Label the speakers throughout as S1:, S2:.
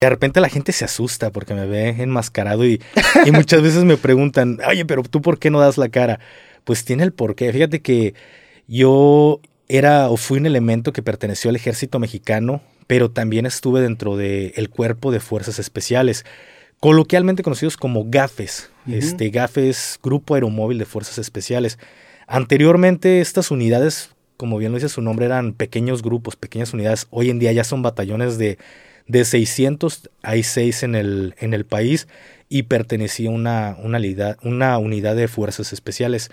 S1: de repente la gente se asusta porque me ve enmascarado y, y muchas veces me preguntan, oye, pero tú por qué no das la cara? Pues tiene el porqué. Fíjate que yo era o fui un elemento que perteneció al ejército mexicano, pero también estuve dentro del cuerpo de fuerzas especiales, coloquialmente conocidos como GAFES, este GAFES, Grupo Aeromóvil de Fuerzas Especiales. Anteriormente estas unidades, como bien lo dice su nombre, eran pequeños grupos, pequeñas unidades. Hoy en día ya son batallones de, de 600, hay 6 en el, en el país y pertenecía a una, una, una unidad de fuerzas especiales.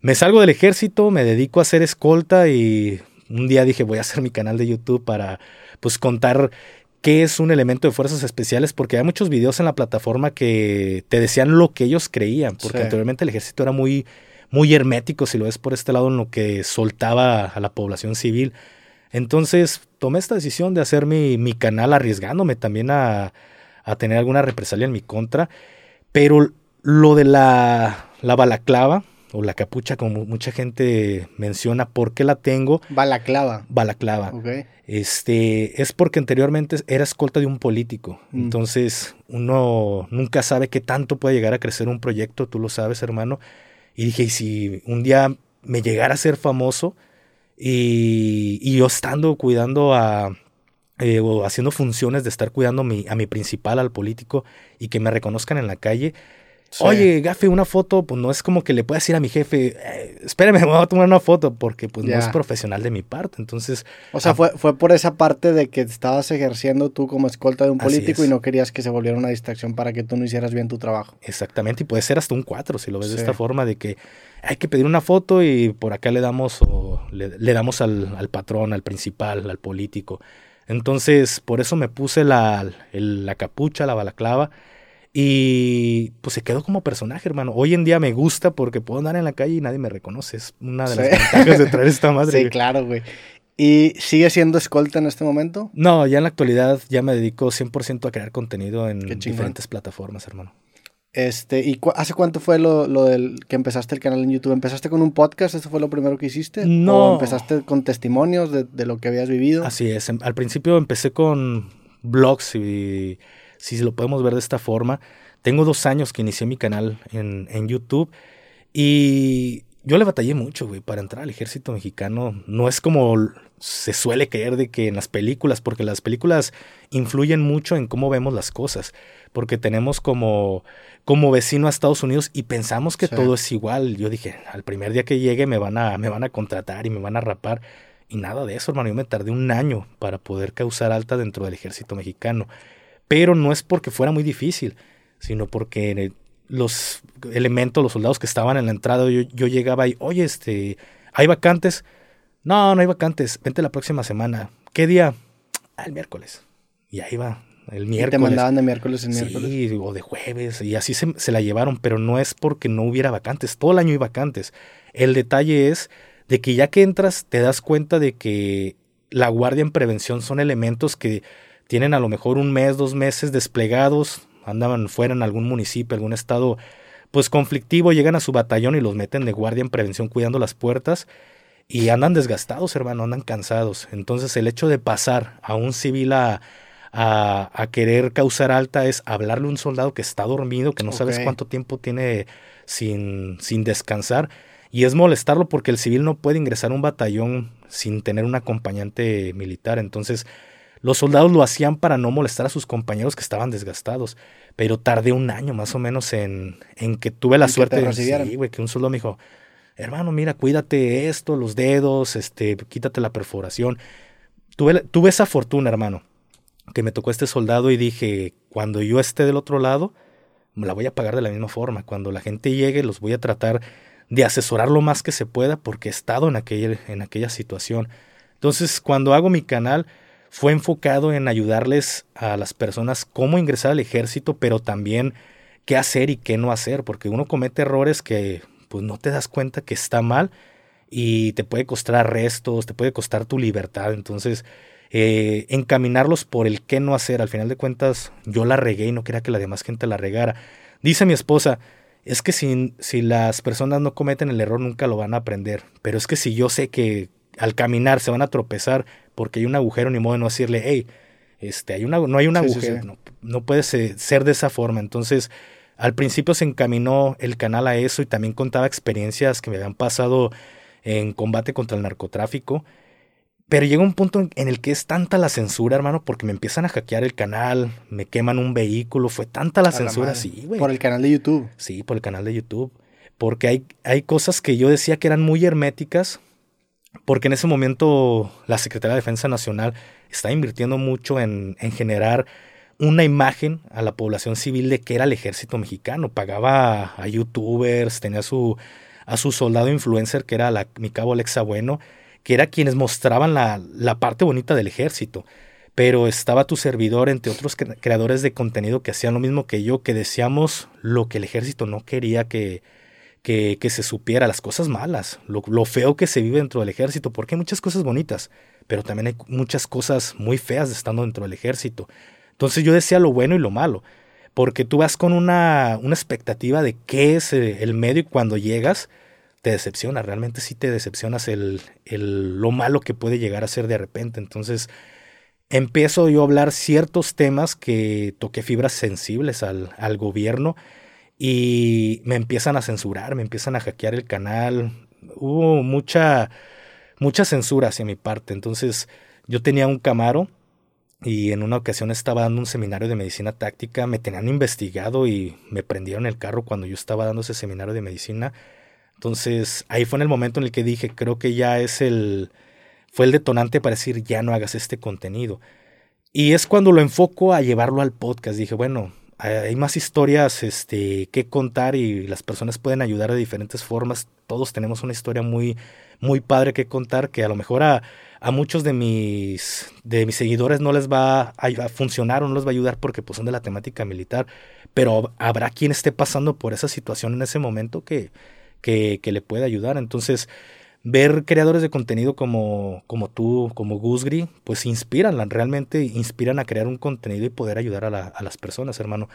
S1: Me salgo del ejército, me dedico a hacer escolta y un día dije voy a hacer mi canal de YouTube para pues contar qué es un elemento de fuerzas especiales, porque hay muchos videos en la plataforma que te decían lo que ellos creían, porque anteriormente el ejército era muy, muy hermético, si lo ves por este lado, en lo que soltaba a la población civil. Entonces tomé esta decisión de hacer mi, mi canal arriesgándome también a, a, tener alguna represalia en mi contra, pero lo de la, la balaclava, o la capucha, como mucha gente menciona, ¿por qué la tengo?
S2: Balaclava.
S1: Balaclava. Este, es porque anteriormente era escolta de un político. Mm. Entonces, uno nunca sabe qué tanto puede llegar a crecer un proyecto, tú lo sabes, hermano. Y dije, y si un día me llegara a ser famoso y, y yo estando cuidando a, eh, o haciendo funciones de estar cuidando mi, a mi principal, al político, y que me reconozcan en la calle, Oye, Gafe, una foto, pues no es como que le pueda decir a mi jefe, eh, espérame, me voy a tomar una foto, porque pues no es profesional de mi parte. Entonces.
S2: O sea, fue, fue por esa parte de que estabas ejerciendo tú como escolta de un político y no querías que se volviera una distracción para que tú no hicieras bien tu trabajo.
S1: Exactamente, y puede ser hasta un cuatro, si lo ves de esta forma, de que hay que pedir una foto y por acá le damos, o le, damos al, al, patrón, al principal, al político. Entonces, por eso me puse la, la capucha, la balaclava y pues se quedó como personaje, hermano. Hoy en día me gusta porque puedo andar en la calle y nadie me reconoce. Es una de las ventajas de traer esta madre.
S2: Sí, claro, güey. ¿Y sigue siendo escolta en este momento?
S1: No, ya en la actualidad ya me dedico 100% a crear contenido en diferentes plataformas, hermano.
S2: Este, ¿y hace cuánto fue lo, lo, del que empezaste el canal en YouTube? ¿Empezaste con un podcast? ¿Eso fue lo primero que hiciste?
S1: No.
S2: ¿O empezaste con testimonios de, de lo que habías vivido?
S1: Así es. Em, al principio empecé con blogs y si lo podemos ver de esta forma. Tengo dos años que inicié mi canal en, en YouTube y yo le batallé mucho, güey, para entrar al ejército mexicano. No es como se suele creer de que en las películas, porque las películas influyen mucho en cómo vemos las cosas, porque tenemos como, como vecino a Estados Unidos y pensamos que todo es igual. Yo dije, al primer día que llegue me van, a, me van a contratar y me van a rapar. Y nada de eso, hermano. Yo me tardé un año para poder causar alta dentro del ejército mexicano pero no es porque fuera muy difícil, sino porque los elementos, los soldados que estaban en la entrada, yo, llegaba y, oye, este, ¿hay vacantes? No, no hay vacantes, vente la próxima semana. ¿Qué día? Ah, el miércoles. Y ahí va, el miércoles.
S2: te mandaban de miércoles en miércoles.
S1: Sí, o de jueves, y así se, se, la llevaron, pero no es porque no hubiera vacantes, todo el año hay vacantes. El detalle es de que ya que entras te das cuenta de que la guardia en prevención son elementos que tienen a lo mejor un mes, dos meses desplegados, andaban fuera en algún municipio, algún estado pues conflictivo, llegan a su batallón y los meten de guardia en prevención cuidando las puertas y andan desgastados, hermano, andan cansados. Entonces el hecho de pasar a un civil a, a, querer causar alta es hablarle a un soldado que está dormido, que no sabes cuánto tiempo tiene sin, sin descansar, y es molestarlo porque el civil no puede ingresar a un batallón sin tener un acompañante militar. Entonces los soldados lo hacían para no molestar a sus compañeros que estaban desgastados, pero tardé un año más o menos en, en que tuve la suerte de sí, güey, que un soldado me dijo, hermano, mira, cuídate esto, los dedos, este, quítate la perforación. Tuve, tuve esa fortuna, hermano, que me tocó este soldado y dije, cuando yo esté del otro lado, me la voy a pagar de la misma forma. Cuando la gente llegue, los voy a tratar de asesorar lo más que se pueda porque he estado en aquella, en aquella situación. Entonces, cuando hago mi canal, fue enfocado en ayudarles a las personas cómo ingresar al ejército, pero también qué hacer y qué no hacer, porque uno comete errores que pues no te das cuenta que está mal y te puede costar arrestos, te puede costar tu libertad, entonces eh, encaminarlos por el qué no hacer, al final de cuentas yo la regué y no quería que la demás gente la regara. Dice mi esposa, es que si, si las personas no cometen el error nunca lo van a aprender, pero es que si yo sé que al caminar se van a tropezar porque hay un agujero, ni modo de no decirle, hey, Este, hay una, no hay un agujero, No, no, puede ser de esa forma. Entonces, al principio se encaminó el canal a eso y también contaba experiencias que me habían pasado en combate contra el narcotráfico. Pero llega un punto en el que es tanta la censura, hermano, porque me empiezan a hackear el canal, me queman un vehículo, fue tanta la censura, sí, güey.
S2: Por el canal de YouTube.
S1: Sí, por el canal de YouTube. Porque hay, hay cosas que yo decía que eran muy herméticas, porque en ese momento la Secretaría de Defensa Nacional está invirtiendo mucho en, en generar una imagen a la población civil de que era el ejército mexicano. Pagaba a, youtubers, tenía a su, a su soldado influencer, que era la, mi cabo Alexa Bueno, que era quienes mostraban la, la parte bonita del ejército. Pero estaba tu servidor, entre otros creadores de contenido que hacían lo mismo que yo, que decíamos lo que el ejército no quería que, que, se supiera, las cosas malas, lo, lo feo que se vive dentro del ejército, porque hay muchas cosas bonitas, pero también hay muchas cosas muy feas estando dentro del ejército. Entonces yo decía lo bueno y lo malo, porque tú vas con una, una expectativa de qué es eh, el medio y cuando llegas te decepciona, realmente sí te decepcionas el, el, lo malo que puede llegar a ser de repente. Entonces empiezo yo a hablar ciertos temas que toqué fibras sensibles al, al gobierno y me empiezan a censurar, me empiezan a hackear el canal. Hubo mucha, mucha censura hacia mi parte. Entonces yo tenía un Camaro y en una ocasión estaba dando un seminario de medicina táctica, me tenían investigado y me prendieron el carro cuando yo estaba dando ese seminario de medicina. Entonces ahí fue en el momento en el que dije, creo que ya es el, fue el detonante para decir, ya no hagas este contenido. Y es cuando lo enfoco a llevarlo al podcast. Dije, bueno, hay más historias este, que contar y las personas pueden ayudar de diferentes formas. Todos tenemos una historia muy, muy padre que contar que a lo mejor a, a muchos de mis, de mis seguidores no les va a, funcionar o no les va a ayudar porque pues, son de la temática militar, pero habrá quien esté pasando por esa situación en ese momento que, que, que le puede ayudar. Entonces, ver creadores de contenido como, como tú, como Gusgri, pues inspiran, realmente inspiran a crear un contenido y poder ayudar a, a las personas, hermano.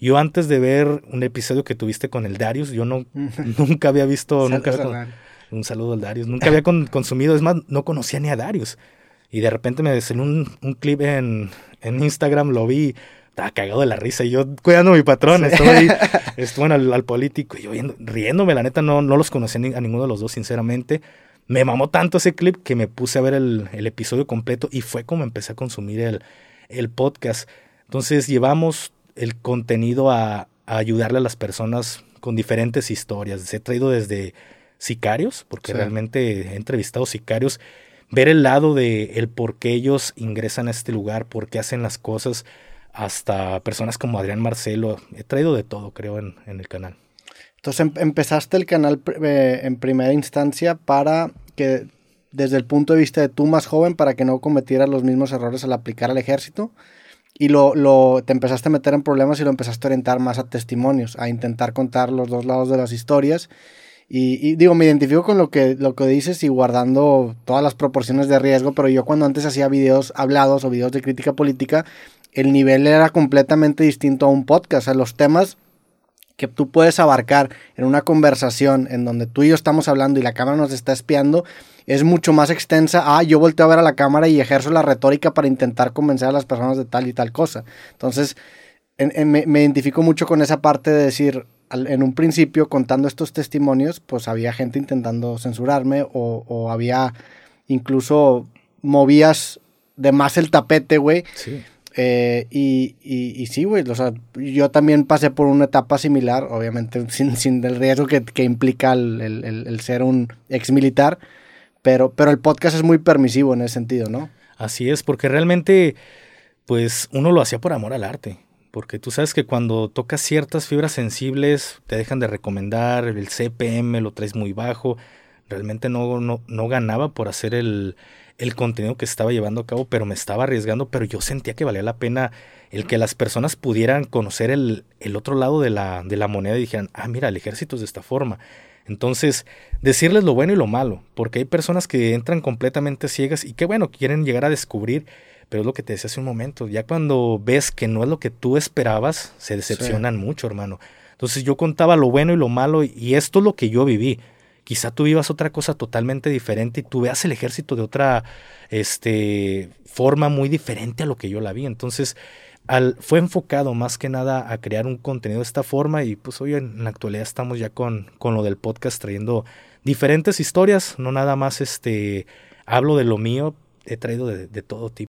S1: Yo antes de ver un episodio que tuviste con el Darius, yo no nunca había visto, nunca un saludo al Darius. Nunca había consumido, es más, no conocía ni a Darius. Y de repente me salió un, un clip en, en, Instagram, lo vi, estaba cagado de la risa. Y yo cuidando a mi patrón, estaba ahí, estuve al, al, político, y yo riéndome, la neta, no, no los conocía a ninguno de los dos, sinceramente. Me mamó tanto ese clip que me puse a ver el, el episodio completo y fue como empecé a consumir el, el podcast. Entonces llevamos el contenido a, a ayudarle a las personas con diferentes historias. Se he traído desde sicarios, porque realmente he entrevistado sicarios, ver el lado de el por qué ellos ingresan a este lugar, por qué hacen las cosas, hasta personas como Adrián Marcelo. He traído de todo, creo, en, el canal.
S2: Entonces em, empezaste el canal eh, en primera instancia para que, desde el punto de vista de tú más joven, para que no cometieras los mismos errores al aplicar al ejército. Y lo, lo, te empezaste a meter en problemas y lo empezaste a orientar más a testimonios, a intentar contar los dos lados de las historias y, digo, me identifico con lo que, lo que dices y guardando todas las proporciones de riesgo, pero yo cuando antes hacía videos hablados o videos de crítica política, el nivel era completamente distinto a un podcast. O sea, los temas que tú puedes abarcar en una conversación en donde tú y yo estamos hablando y la cámara nos está espiando es mucho más extensa. Ah, yo volteo a ver a la cámara y ejerzo la retórica para intentar convencer a las personas de tal y tal cosa. Entonces, me, me identifico mucho con esa parte de decir, en un principio contando estos testimonios, pues había gente intentando censurarme o, había incluso movías de más el tapete, güey. Sí. Eh, y, y, sí, güey, o sea, yo también pasé por una etapa similar, obviamente sin, sin el riesgo que, implica el, ser un ex militar, pero, pero el podcast es muy permisivo en ese sentido, ¿no?
S1: Así es, porque realmente, pues uno lo hacía por amor al arte porque tú sabes que cuando tocas ciertas fibras sensibles te dejan de recomendar, el CPM lo traes muy bajo, realmente no, no, no ganaba por hacer el, el contenido que estaba llevando a cabo, pero me estaba arriesgando, pero yo sentía que valía la pena el que las personas pudieran conocer el, el otro lado de la, de la moneda y dijeran, ah, mira, el ejército es de esta forma. Entonces, decirles lo bueno y lo malo, porque hay personas que entran completamente ciegas y que, bueno, quieren llegar a descubrir pero es lo que te decía hace un momento, ya cuando ves que no es lo que tú esperabas, se decepcionan mucho, hermano. Entonces yo contaba lo bueno y lo malo y esto es lo que yo viví. Quizá tú vivas otra cosa totalmente diferente y tú veas el ejército de otra este, forma muy diferente a lo que yo la vi. Entonces, al, fue enfocado más que nada a crear un contenido de esta forma y pues hoy en la actualidad estamos ya con, con lo del podcast trayendo diferentes historias, no nada más este, hablo de lo mío, he traído de, de todo tipo.